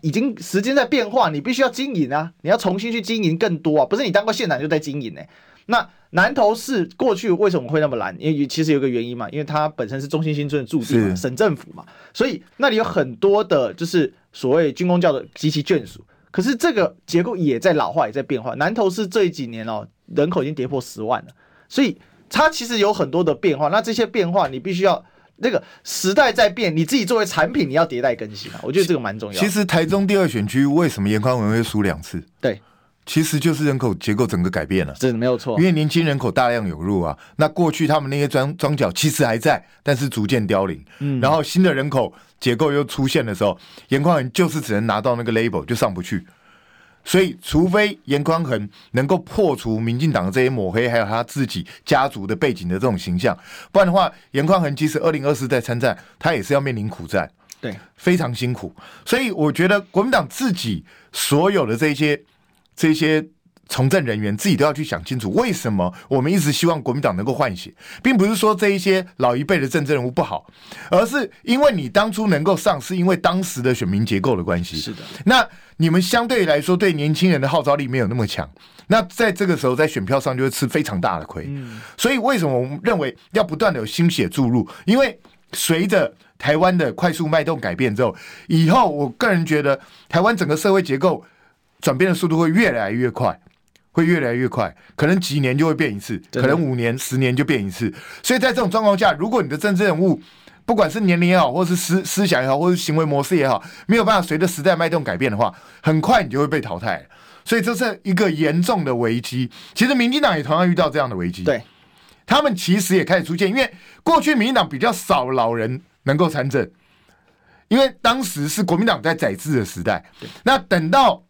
已经时间在变化，你必须要经营啊，你要重新去经营更多啊，不是你当过县长就在经营呢、欸？那南投市过去为什么会那么蓝？因为其实有个原因嘛，因为它本身是中心新村的驻地嘛，省政府嘛，所以那里有很多的，就是所谓军工教的及其眷属。可是这个结构也在老化，也在变化。南投市这几年哦，人口已经跌破十万了，所以它其实有很多的变化。那这些变化你必须要那个时代在变，你自己作为产品你要迭代更新啊。我觉得这个蛮重要。其实台中第二选区为什么颜宽文会输两次？对。其实就是人口结构整个改变了，真的没有错。因为年轻人口大量涌入啊，那过去他们那些庄庄脚其实还在，但是逐渐凋零。嗯，然后新的人口结构又出现的时候，颜宽文就是只能拿到那个 label 就上不去。所以，除非严宽恒能够破除民进党的这些抹黑，还有他自己家族的背景的这种形象，不然的话，严宽恒即使二零二四在参战，他也是要面临苦战，对，非常辛苦。所以，我觉得国民党自己所有的这些。这些从政人员自己都要去想清楚，为什么我们一直希望国民党能够换血，并不是说这一些老一辈的政治人物不好，而是因为你当初能够上，是因为当时的选民结构的关系。是的，那你们相对来说对年轻人的号召力没有那么强，那在这个时候在选票上就会吃非常大的亏。所以为什么我们认为要不断的有新血注入？因为随着台湾的快速脉动改变之后，以后我个人觉得台湾整个社会结构。转变的速度会越来越快，会越来越快，可能几年就会变一次，可能五年、十年就变一次。所以在这种状况下，如果你的政治人物，不管是年龄也好，或是思思想也好，或是行为模式也好，没有办法随着时代脉动改变的话，很快你就会被淘汰。所以这是一个严重的危机。其实民进党也同样遇到这样的危机，对，他们其实也开始出现，因为过去民进党比较少老人能够参政，因为当时是国民党在宰制的时代。那等到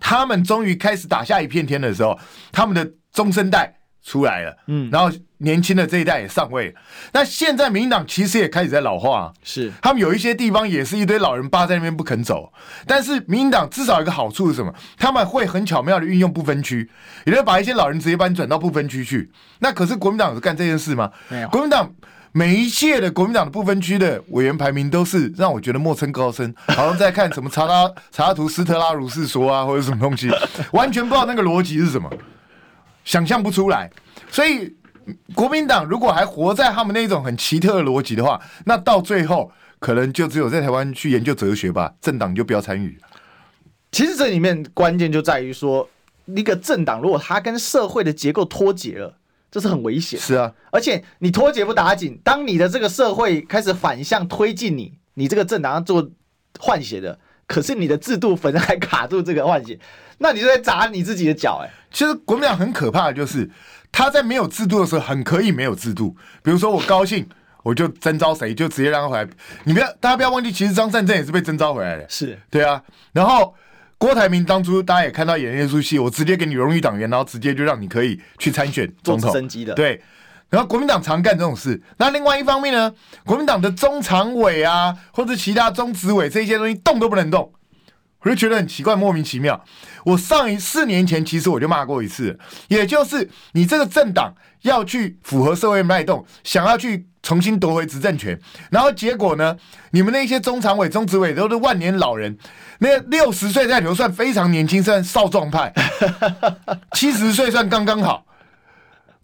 他们终于开始打下一片天的时候，他们的中生代出来了，嗯，然后年轻的这一代也上位了。那现在民进党其实也开始在老化，是他们有一些地方也是一堆老人扒在那边不肯走。但是民进党至少有一个好处是什么？他们会很巧妙的运用不分区，也就是把一些老人直接把你转到不分区去。那可是国民党有干这件事吗？没有，国民党。每一届的国民党的不分区的委员排名都是让我觉得莫称高深，好像在看什么查拉 查拉图斯特拉如是说啊，或者什么东西，完全不知道那个逻辑是什么，想象不出来。所以国民党如果还活在他们那种很奇特的逻辑的话，那到最后可能就只有在台湾去研究哲学吧，政党就不要参与。其实这里面关键就在于说。一个政党如果它跟社会的结构脱节了，这是很危险。是啊，而且你脱节不打紧，当你的这个社会开始反向推进你，你这个政党要做换血的，可是你的制度反正还卡住这个换血，那你就在砸你自己的脚哎、欸。其实国民党很可怕的就是，他在没有制度的时候很可以没有制度，比如说我高兴。我就征召谁，就直接让他回来。你不要，大家不要忘记，其实张善政也是被征召回来的。是对啊。然后郭台铭当初大家也看到演那出戏，我直接给你荣誉党员，然后直接就让你可以去参选总统升级的。对。然后国民党常干这种事。那另外一方面呢，国民党的中常委啊，或者其他中执委这些东西动都不能动，我就觉得很奇怪，莫名其妙。我上一四年前其实我就骂过一次，也就是你这个政党要去符合社会脉动，想要去。重新夺回执政权，然后结果呢？你们那些中常委、中执委都是万年老人，那六十岁在里头算非常年轻，算少壮派；七十岁算刚刚好，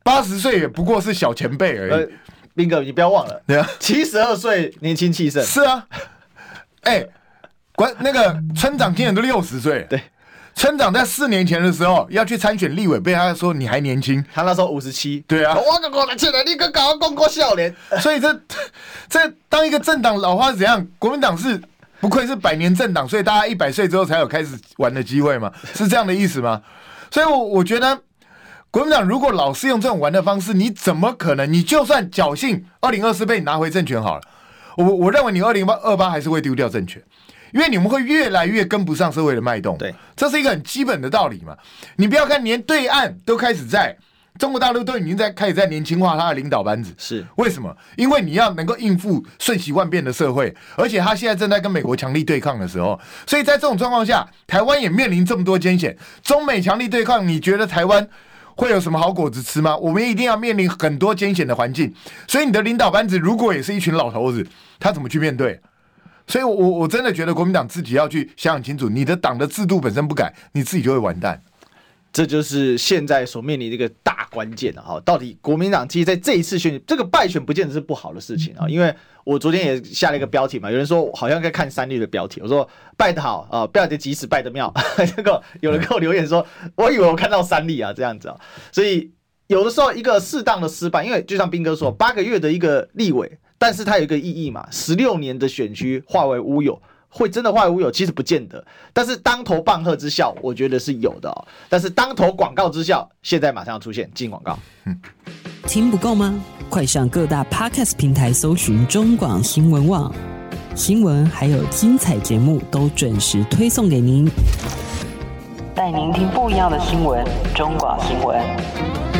八十岁也不过是小前辈而已。彬、呃、哥，你不要忘了，对啊，七十二岁年轻气盛。是啊，哎、欸，关那个村长今年都六十岁，对。村长在四年前的时候要去参选立委，被他说你还年轻，他那时候五十七。对啊，我跟我来签了，你跟搞公过笑脸。所以这这当一个政党老化是怎样？国民党是不愧是百年政党，所以大家一百岁之后才有开始玩的机会嘛？是这样的意思吗？所以我，我我觉得国民党如果老是用这种玩的方式，你怎么可能？你就算侥幸二零二四被你拿回政权好了，我我认为你二零二八还是会丢掉政权。因为你们会越来越跟不上社会的脉动，对，这是一个很基本的道理嘛。你不要看，连对岸都开始在中国大陆都已经在开始在年轻化他的领导班子，是为什么？因为你要能够应付瞬息万变的社会，而且他现在正在跟美国强力对抗的时候，所以在这种状况下，台湾也面临这么多艰险。中美强力对抗，你觉得台湾会有什么好果子吃吗？我们一定要面临很多艰险的环境。所以你的领导班子如果也是一群老头子，他怎么去面对？所以我，我我真的觉得国民党自己要去想想清楚，你的党的制度本身不改，你自己就会完蛋。这就是现在所面临的一个大关键了哈。到底国民党其实在这一次选举，这个败选不见得是不好的事情啊。因为我昨天也下了一个标题嘛，有人说好像在看三立的标题，我说败得好啊，败得即使败得妙。这个有人给我留言说，我以为我看到三立啊这样子啊。所以有的时候一个适当的失败，因为就像斌哥说，八个月的一个立委。但是它有一个意义嘛，十六年的选区化为乌有，会真的化为乌有？其实不见得。但是当头棒喝之效，我觉得是有的哦。但是当头广告之效，现在马上要出现，进广告。听不够吗？快上各大 Podcast 平台搜寻中广新闻网，新闻还有精彩节目都准时推送给您，带您听不一样的新闻，中广新闻。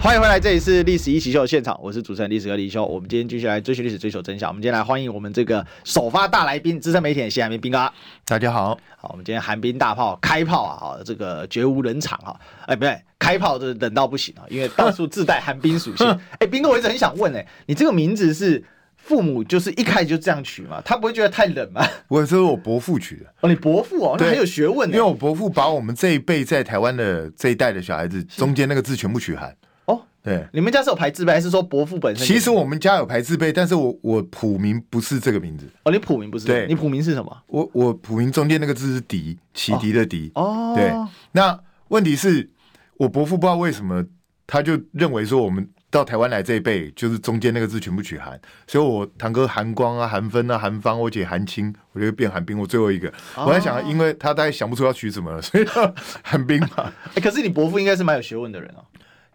欢迎回来，这里是《历史一起秀的》现场，我是主持人历史哥李易修。我们今天继续来追寻历史，追求真相。我们今天来欢迎我们这个首发大来宾，资深媒体人谢寒冰兵哥。大家好，好，我们今天寒冰大炮开炮啊！好，这个绝无人场哈。哎，不对，开炮就是冷到不行啊，因为到处自带寒冰属性。哎，冰哥，我一直很想问，哎，你这个名字是父母就是一开始就这样取嘛？他不会觉得太冷吗？我这是我伯父取的。哦，你伯父哦，那很有学问。因为我伯父把我们这一辈在台湾的这一代的小孩子中间那个字全部取寒。对，你们家是有排字辈，还是说伯父本身？其实我们家有排字辈，但是我我普名不是这个名字。哦，你普名不是？对，你普名是什么？我我普名中间那个字是狄，启迪的狄。哦，对。那问题是，我伯父不知道为什么，他就认为说我们到台湾来这一辈，就是中间那个字全部取寒，所以我堂哥韩光啊、韩芬啊、韩芳，我姐韩青，我就变寒冰，我最后一个。哦、我在想，因为他大概想不出要取什么了，所以 寒冰嘛。哎、欸，可是你伯父应该是蛮有学问的人哦。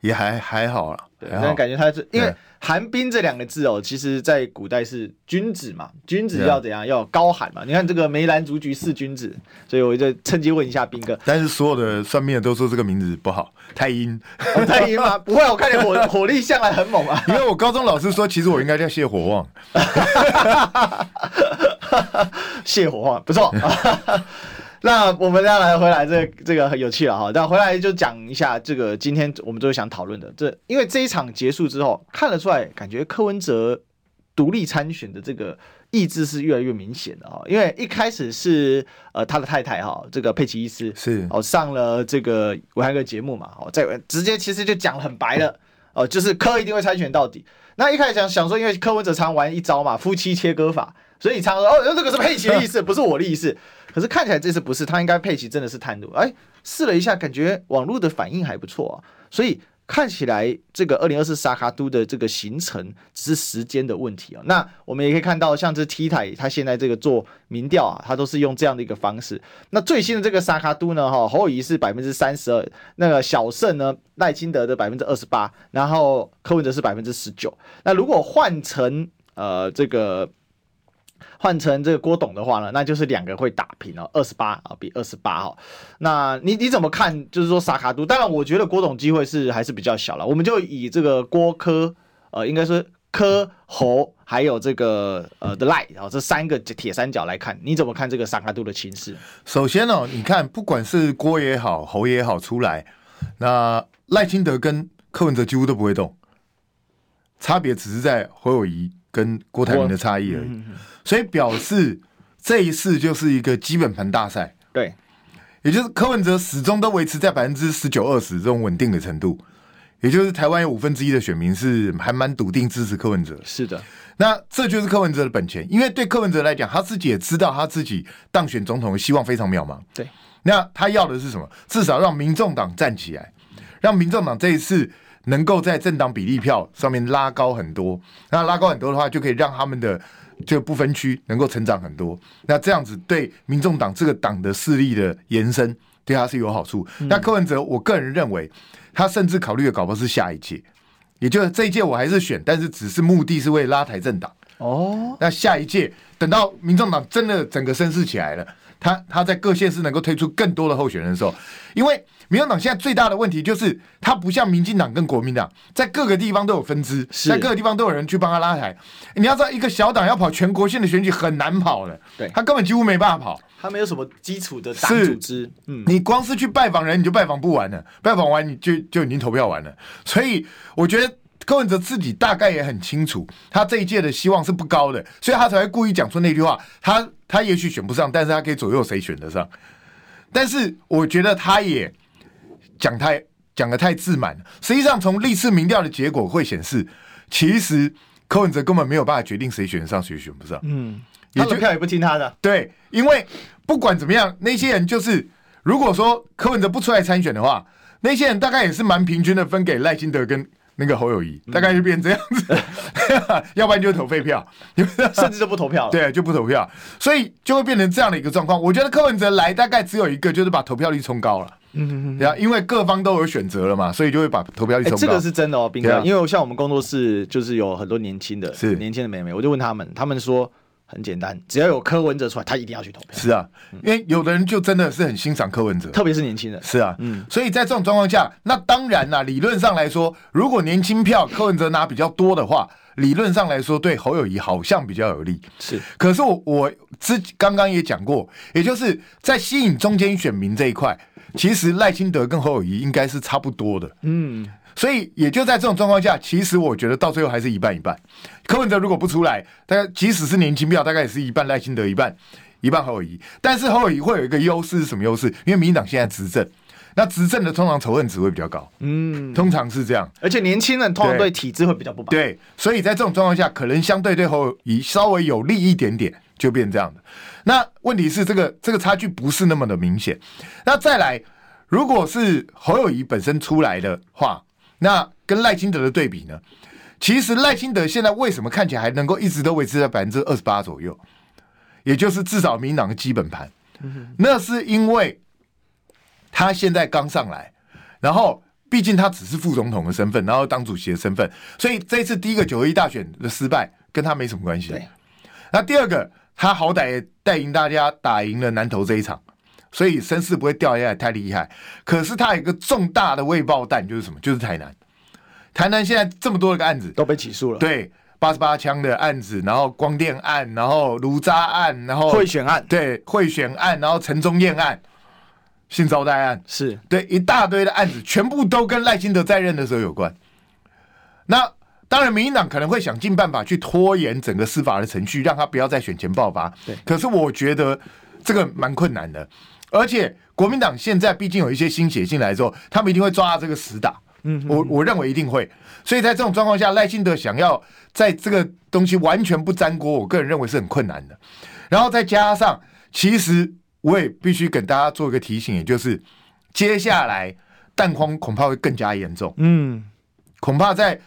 也还还好了，对，但感觉他是因为寒冰这两个字哦，其实在古代是君子嘛，君子要怎样？要高寒嘛。你看这个梅兰竹菊四君子，所以我就趁机问一下兵哥。但是所有的算命的都说这个名字不好，太阴，哦、太阴吗？不会，我看你火火力向来很猛啊。因为我高中老师说，其实我应该叫谢火旺。谢火旺不错。那我们再来回来，这个、这个很有趣了哈。那回来就讲一下这个今天我们都想讨论的这，因为这一场结束之后看得出来，感觉柯文哲独立参选的这个意志是越来越明显的啊，因为一开始是呃他的太太哈，这个佩奇医师是哦上了这个维汉个节目嘛，哦在直接其实就讲很白了哦，就是柯一定会参选到底。那一开始想想说，因为柯文哲常玩一招嘛，夫妻切割法，所以常说哦，这个是佩奇的意思，不是我的意思。可是看起来这次不是，他应该佩奇真的是探路。哎，试了一下，感觉网络的反应还不错啊，所以。看起来这个二零二四萨卡都的这个行程只是时间的问题啊。那我们也可以看到，像这 T 台，他现在这个做民调啊，他都是用这样的一个方式。那最新的这个萨卡都呢，哈，侯友是百分之三十二，那个小胜呢赖清德的百分之二十八，然后柯文哲是百分之十九。那如果换成呃这个。换成这个郭董的话呢，那就是两个会打平哦，二十八啊，比二十八哈。那你你怎么看？就是说萨卡都，当然我觉得郭董机会是还是比较小了。我们就以这个郭柯呃，应该是柯侯还有这个呃的赖，然后这三个铁三角来看，你怎么看这个萨卡都的情势？首先哦，你看不管是郭也好，侯也好出来，那赖清德跟柯文哲几乎都不会动，差别只是在侯友宜跟郭台铭的差异而已。所以表示这一次就是一个基本盘大赛，对，也就是柯文哲始终都维持在百分之十九二十这种稳定的程度，也就是台湾有五分之一的选民是还蛮笃定支持柯文哲。是的，那这就是柯文哲的本钱，因为对柯文哲来讲，他自己也知道他自己当选总统的希望非常渺茫。对，那他要的是什么？至少让民众党站起来，让民众党这一次能够在政党比例票上面拉高很多。那拉高很多的话，就可以让他们的。这个不分区能够成长很多，那这样子对民众党这个党的势力的延伸，对他是有好处。那柯文哲，我个人认为，他甚至考虑的搞不好是下一届，也就是这一届我还是选，但是只是目的是为拉抬政党。哦，那下一届等到民众党真的整个声势起来了，他他在各县市能够推出更多的候选人的时候，因为。民进党现在最大的问题就是，他不像民进党跟国民党，在各个地方都有分支，在各个地方都有人去帮他拉台。你要知道，一个小党要跑全国性的选举很难跑的，对，他根本几乎没办法跑。他没有什么基础的党组织，嗯，你光是去拜访人，你就拜访不完了，拜访完你就就已经投票完了。所以我觉得柯文哲自己大概也很清楚，他这一届的希望是不高的，所以他才会故意讲出那句话。他他也许选不上，但是他可以左右谁选得上。但是我觉得他也。讲太讲的太自满了。实际上，从历次民调的结果会显示，其实柯文哲根本没有办法决定谁选得上，谁选不上。嗯，他的票也不听他的。对，因为不管怎么样，那些人就是，如果说柯文哲不出来参选的话，那些人大概也是蛮平均的分给赖清德跟那个侯友谊，大概就变成这样子。嗯、要不然就投废票，甚至就不投票了。对，就不投票，所以就会变成这样的一个状况。我觉得柯文哲来大概只有一个，就是把投票率冲高了。嗯，对啊，因为各方都有选择了嘛，所以就会把投票率冲高。这个是真的哦，斌哥，因为像我们工作室就是有很多年轻的，是年轻的妹妹，我就问他们，他们说很简单，只要有柯文哲出来，他一定要去投票。是啊，因为有的人就真的是很欣赏柯文哲，特别是年轻人。是啊，嗯，所以在这种状况下，那当然啦，理论上来说，如果年轻票柯文哲拿比较多的话，理论上来说对侯友谊好像比较有利。是，可是我我之刚刚也讲过，也就是在吸引中间选民这一块。其实赖清德跟侯友宜应该是差不多的，嗯，所以也就在这种状况下，其实我觉得到最后还是一半一半。柯文哲如果不出来，大概即使是年轻票，大概也是一半赖清德一半一半侯友宜。但是侯友宜会有一个优势是什么优势？因为民进党现在执政，那执政的通常仇恨值会比较高，嗯，通常是这样。而且年轻人通常对体制会比较不满，对，所以在这种状况下，可能相对对侯友宜稍微有利一点点，就变这样的。那问题是这个这个差距不是那么的明显。那再来，如果是侯友谊本身出来的话，那跟赖清德的对比呢？其实赖清德现在为什么看起来还能够一直都维持在百分之二十八左右？也就是至少民进党的基本盘，那是因为他现在刚上来，然后毕竟他只是副总统的身份，然后当主席的身份，所以这次第一个九合一大选的失败跟他没什么关系。那第二个。他好歹也带领大家打赢了南投这一场，所以声势不会掉下来太厉害。可是他有一个重大的未爆弹，就是什么？就是台南。台南现在这么多个案子都被起诉了，对，八十八枪的案子，然后光电案，然后卢渣案，然后贿选案，对，贿选案，然后陈忠彦案，性招待案，是对一大堆的案子，全部都跟赖清德在任的时候有关。那当然，民进党可能会想尽办法去拖延整个司法的程序，让他不要再选前爆发。对，可是我觉得这个蛮困难的，而且国民党现在毕竟有一些新血进来之后，他们一定会抓这个死打。嗯，我我认为一定会。所以在这种状况下，赖清德想要在这个东西完全不沾锅，我个人认为是很困难的。然后再加上，其实我也必须跟大家做一个提醒，也就是接下来弹荒恐怕会更加严重。嗯，恐怕在。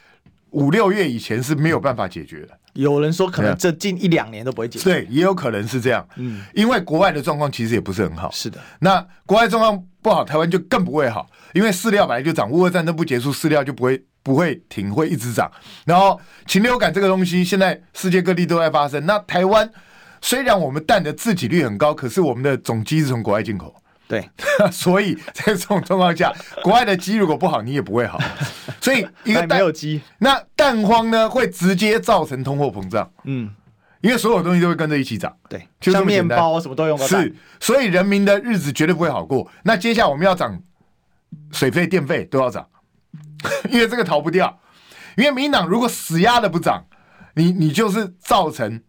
五六月以前是没有办法解决的。有人说可能这近一两年都不会解决。对，也有可能是这样。嗯，因为国外的状况其实也不是很好。是的，那国外状况不好，台湾就更不会好。因为饲料本来就涨，乌俄战争不结束，饲料就不会不会停，会一直涨。然后禽流感这个东西，现在世界各地都在发生。那台湾虽然我们蛋的自给率很高，可是我们的总鸡是从国外进口。对，所以在这种状况下，国外的鸡如果不好，你也不会好。所以一个没有鸡，那蛋荒呢会直接造成通货膨胀。嗯，因为所有东西都会跟着一起涨。对，就像面包什么都用。是，所以人民的日子绝对不会好过。那接下来我们要涨水费、电费都要涨，因为这个逃不掉。因为民党如果死压的不涨，你你就是造成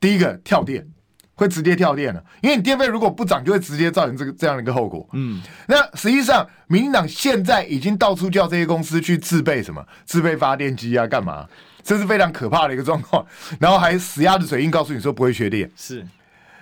第一个跳电。会直接跳电了，因为你电费如果不涨，就会直接造成这个这样的一个后果。嗯，那实际上，民进党现在已经到处叫这些公司去自备什么，自备发电机啊，干嘛？这是非常可怕的一个状况。然后还死鸭子嘴硬告诉你说不会缺电。是，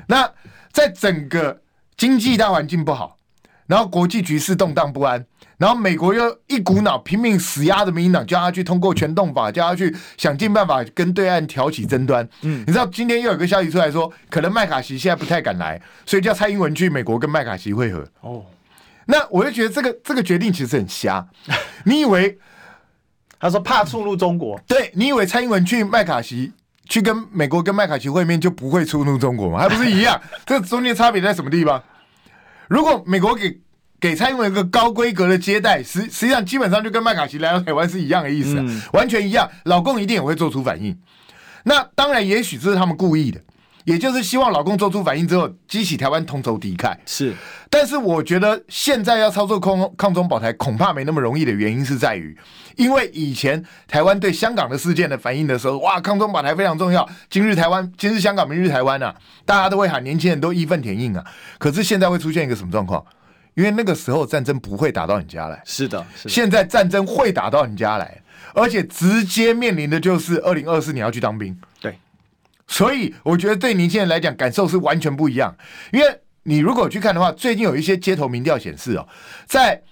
那在整个经济大环境不好，然后国际局势动荡不安。然后美国又一股脑拼命死压着民进党，叫他去通过全动法，叫他去想尽办法跟对岸挑起争端。嗯，你知道今天又有个消息出来说，可能麦卡锡现在不太敢来，所以叫蔡英文去美国跟麦卡锡会合。哦，那我就觉得这个这个决定其实很瞎。你以为他说怕触怒中国？对，你以为蔡英文去麦卡锡去跟美国跟麦卡锡会面就不会触怒中国吗？还不是一样？这中间差别在什么地方？如果美国给给蔡英文一个高规格的接待，实实际上基本上就跟麦卡锡来到台湾是一样的意思，啊嗯，完全一样。老共一定也会做出反应。那当然，也许这是他们故意的，也就是希望老共做出反应之后，激起台湾同仇敌忾。是，但是我觉得现在要操作抗抗中保台，恐怕没那么容易的原因是在于，因为以前台湾对香港的事件的反应的时候，哇，抗中保台非常重要，今日台湾，今日香港，明日台湾啊，大家都会喊，年轻人都义愤填膺啊。可是现在会出现一个什么状况？因为那个时候战争不会打到你家来，是的，是的。现在战争会打到你家来，而且直接面临的就是二零二四你要去当兵。对，所以我觉得对年轻人来讲感受是完全不一样。因为你如果去看的话，最近有一些街头民调显示哦，在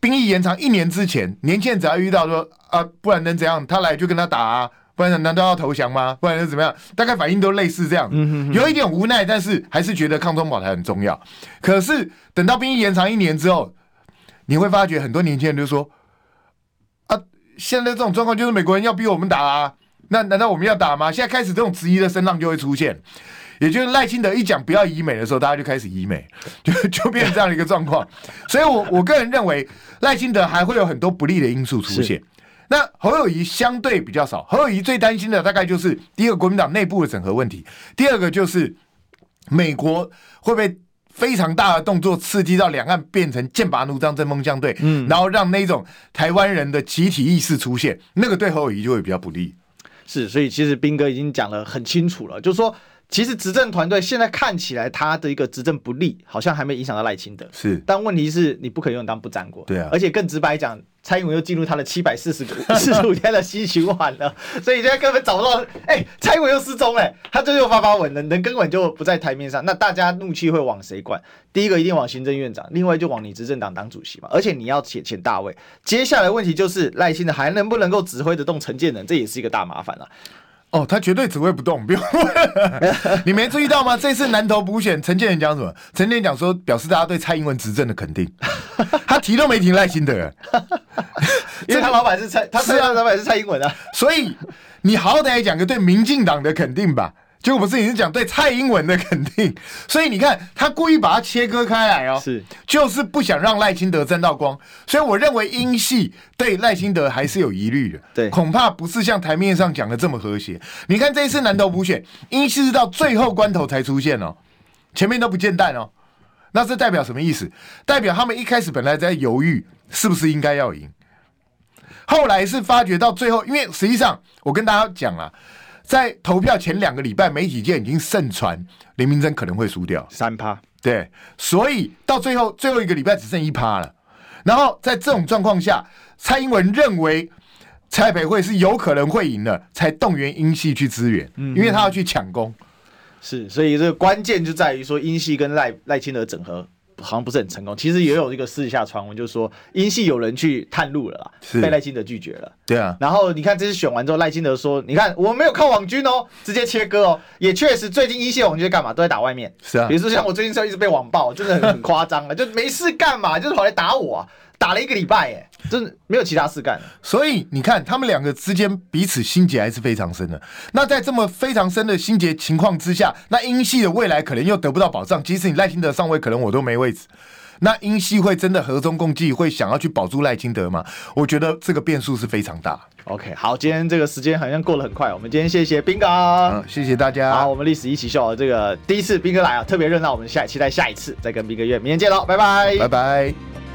兵役延长一年之前，年轻人只要遇到说啊，不然能怎样？他来就跟他打啊。不然难道要投降吗？不然又怎么样？大概反应都类似这样，嗯、哼哼有一点无奈，但是还是觉得抗中保台很重要。可是等到兵役延长一年之后，你会发觉很多年轻人就说：“啊，现在这种状况就是美国人要逼我们打啊，那难道我们要打吗？”现在开始这种质疑的声浪就会出现，也就是赖清德一讲不要医美的时候，大家就开始医美，就 就变成这样的一个状况。所以我我个人认为，赖清德还会有很多不利的因素出现。那侯友宜相对比较少，侯友宜最担心的大概就是第一个国民党内部的整合问题，第二个就是美国会被非常大的动作刺激到两岸变成剑拔弩张、针锋相对，嗯，然后让那种台湾人的集体意识出现，那个对侯友谊就会比较不利。是，所以其实斌哥已经讲得很清楚了，就是说，其实执政团队现在看起来他的一个执政不利，好像还没影响到赖清德，是，但问题是你不可以用当不沾锅，对啊，而且更直白讲。蔡英文又进入他的七百四十 四十五天的新循环了，所以现在根本找不到。哎、欸，蔡英文又失踪哎，他最后发发文了，人根本就不在台面上。那大家怒气会往谁灌？第一个一定往行政院长，另外就往你执政党当主席嘛。而且你要请请大卫。接下来问题就是赖清德还能不能够指挥得动陈建仁，这也是一个大麻烦了。哦，他绝对指挥不动，不用问。你没注意到吗？这次南投补选，陈建仁讲什么？陈建仁讲说，表示大家对蔡英文执政的肯定。他提都没提赖清德，因为他老板是蔡，他是啊老板是蔡英文啊。所以你好歹讲个对民进党的肯定吧。结果不是，你是讲对蔡英文的肯定，所以你看他故意把它切割开来哦，是就是不想让赖清德沾到光，所以我认为英系对赖清德还是有疑虑的，对，恐怕不是像台面上讲的这么和谐。你看这一次南投补选，英系是到最后关头才出现哦，前面都不见蛋哦，那这代表什么意思？代表他们一开始本来在犹豫是不是应该要赢，后来是发觉到最后，因为实际上我跟大家讲啊，在投票前两个礼拜，媒体界已经盛传林明珍可能会输掉三趴，对，所以到最后最后一个礼拜只剩一趴了。然后在这种状况下，蔡英文认为蔡培慧是有可能会赢的，才动员英系去支援，因为他要去抢攻。是，所以这个关键就在于说英系跟赖赖清德整合。好像不是很成功，其实也有一个私底下传闻，就是说英系有人去探路了啦，被赖清德拒绝了。对啊，然后你看这次选完之后，赖清德说：“你看我没有靠网军哦，直接切割哦。”也确实，最近英系网军干嘛都在打外面。是啊，比如说像我最近时候一直被网暴，真的很夸张啊，就没事干嘛，就是跑来打我啊。打了一个礼拜，哎，真的没有其他事干。所以你看，他们两个之间彼此心结还是非常深的。那在这么非常深的心结情况之下，那英系的未来可能又得不到保障。即使你赖清德上位，可能我都没位置。那英系会真的和衷共济，会想要去保住赖清德吗？我觉得这个变数是非常大。OK，好，今天这个时间好像过得很快。我们今天谢谢斌哥，嗯，谢谢大家。好，我们历史一起秀这个第一次斌哥来啊，特别热闹。我们下期待下一次再跟斌哥约，明天见喽，拜拜，拜拜。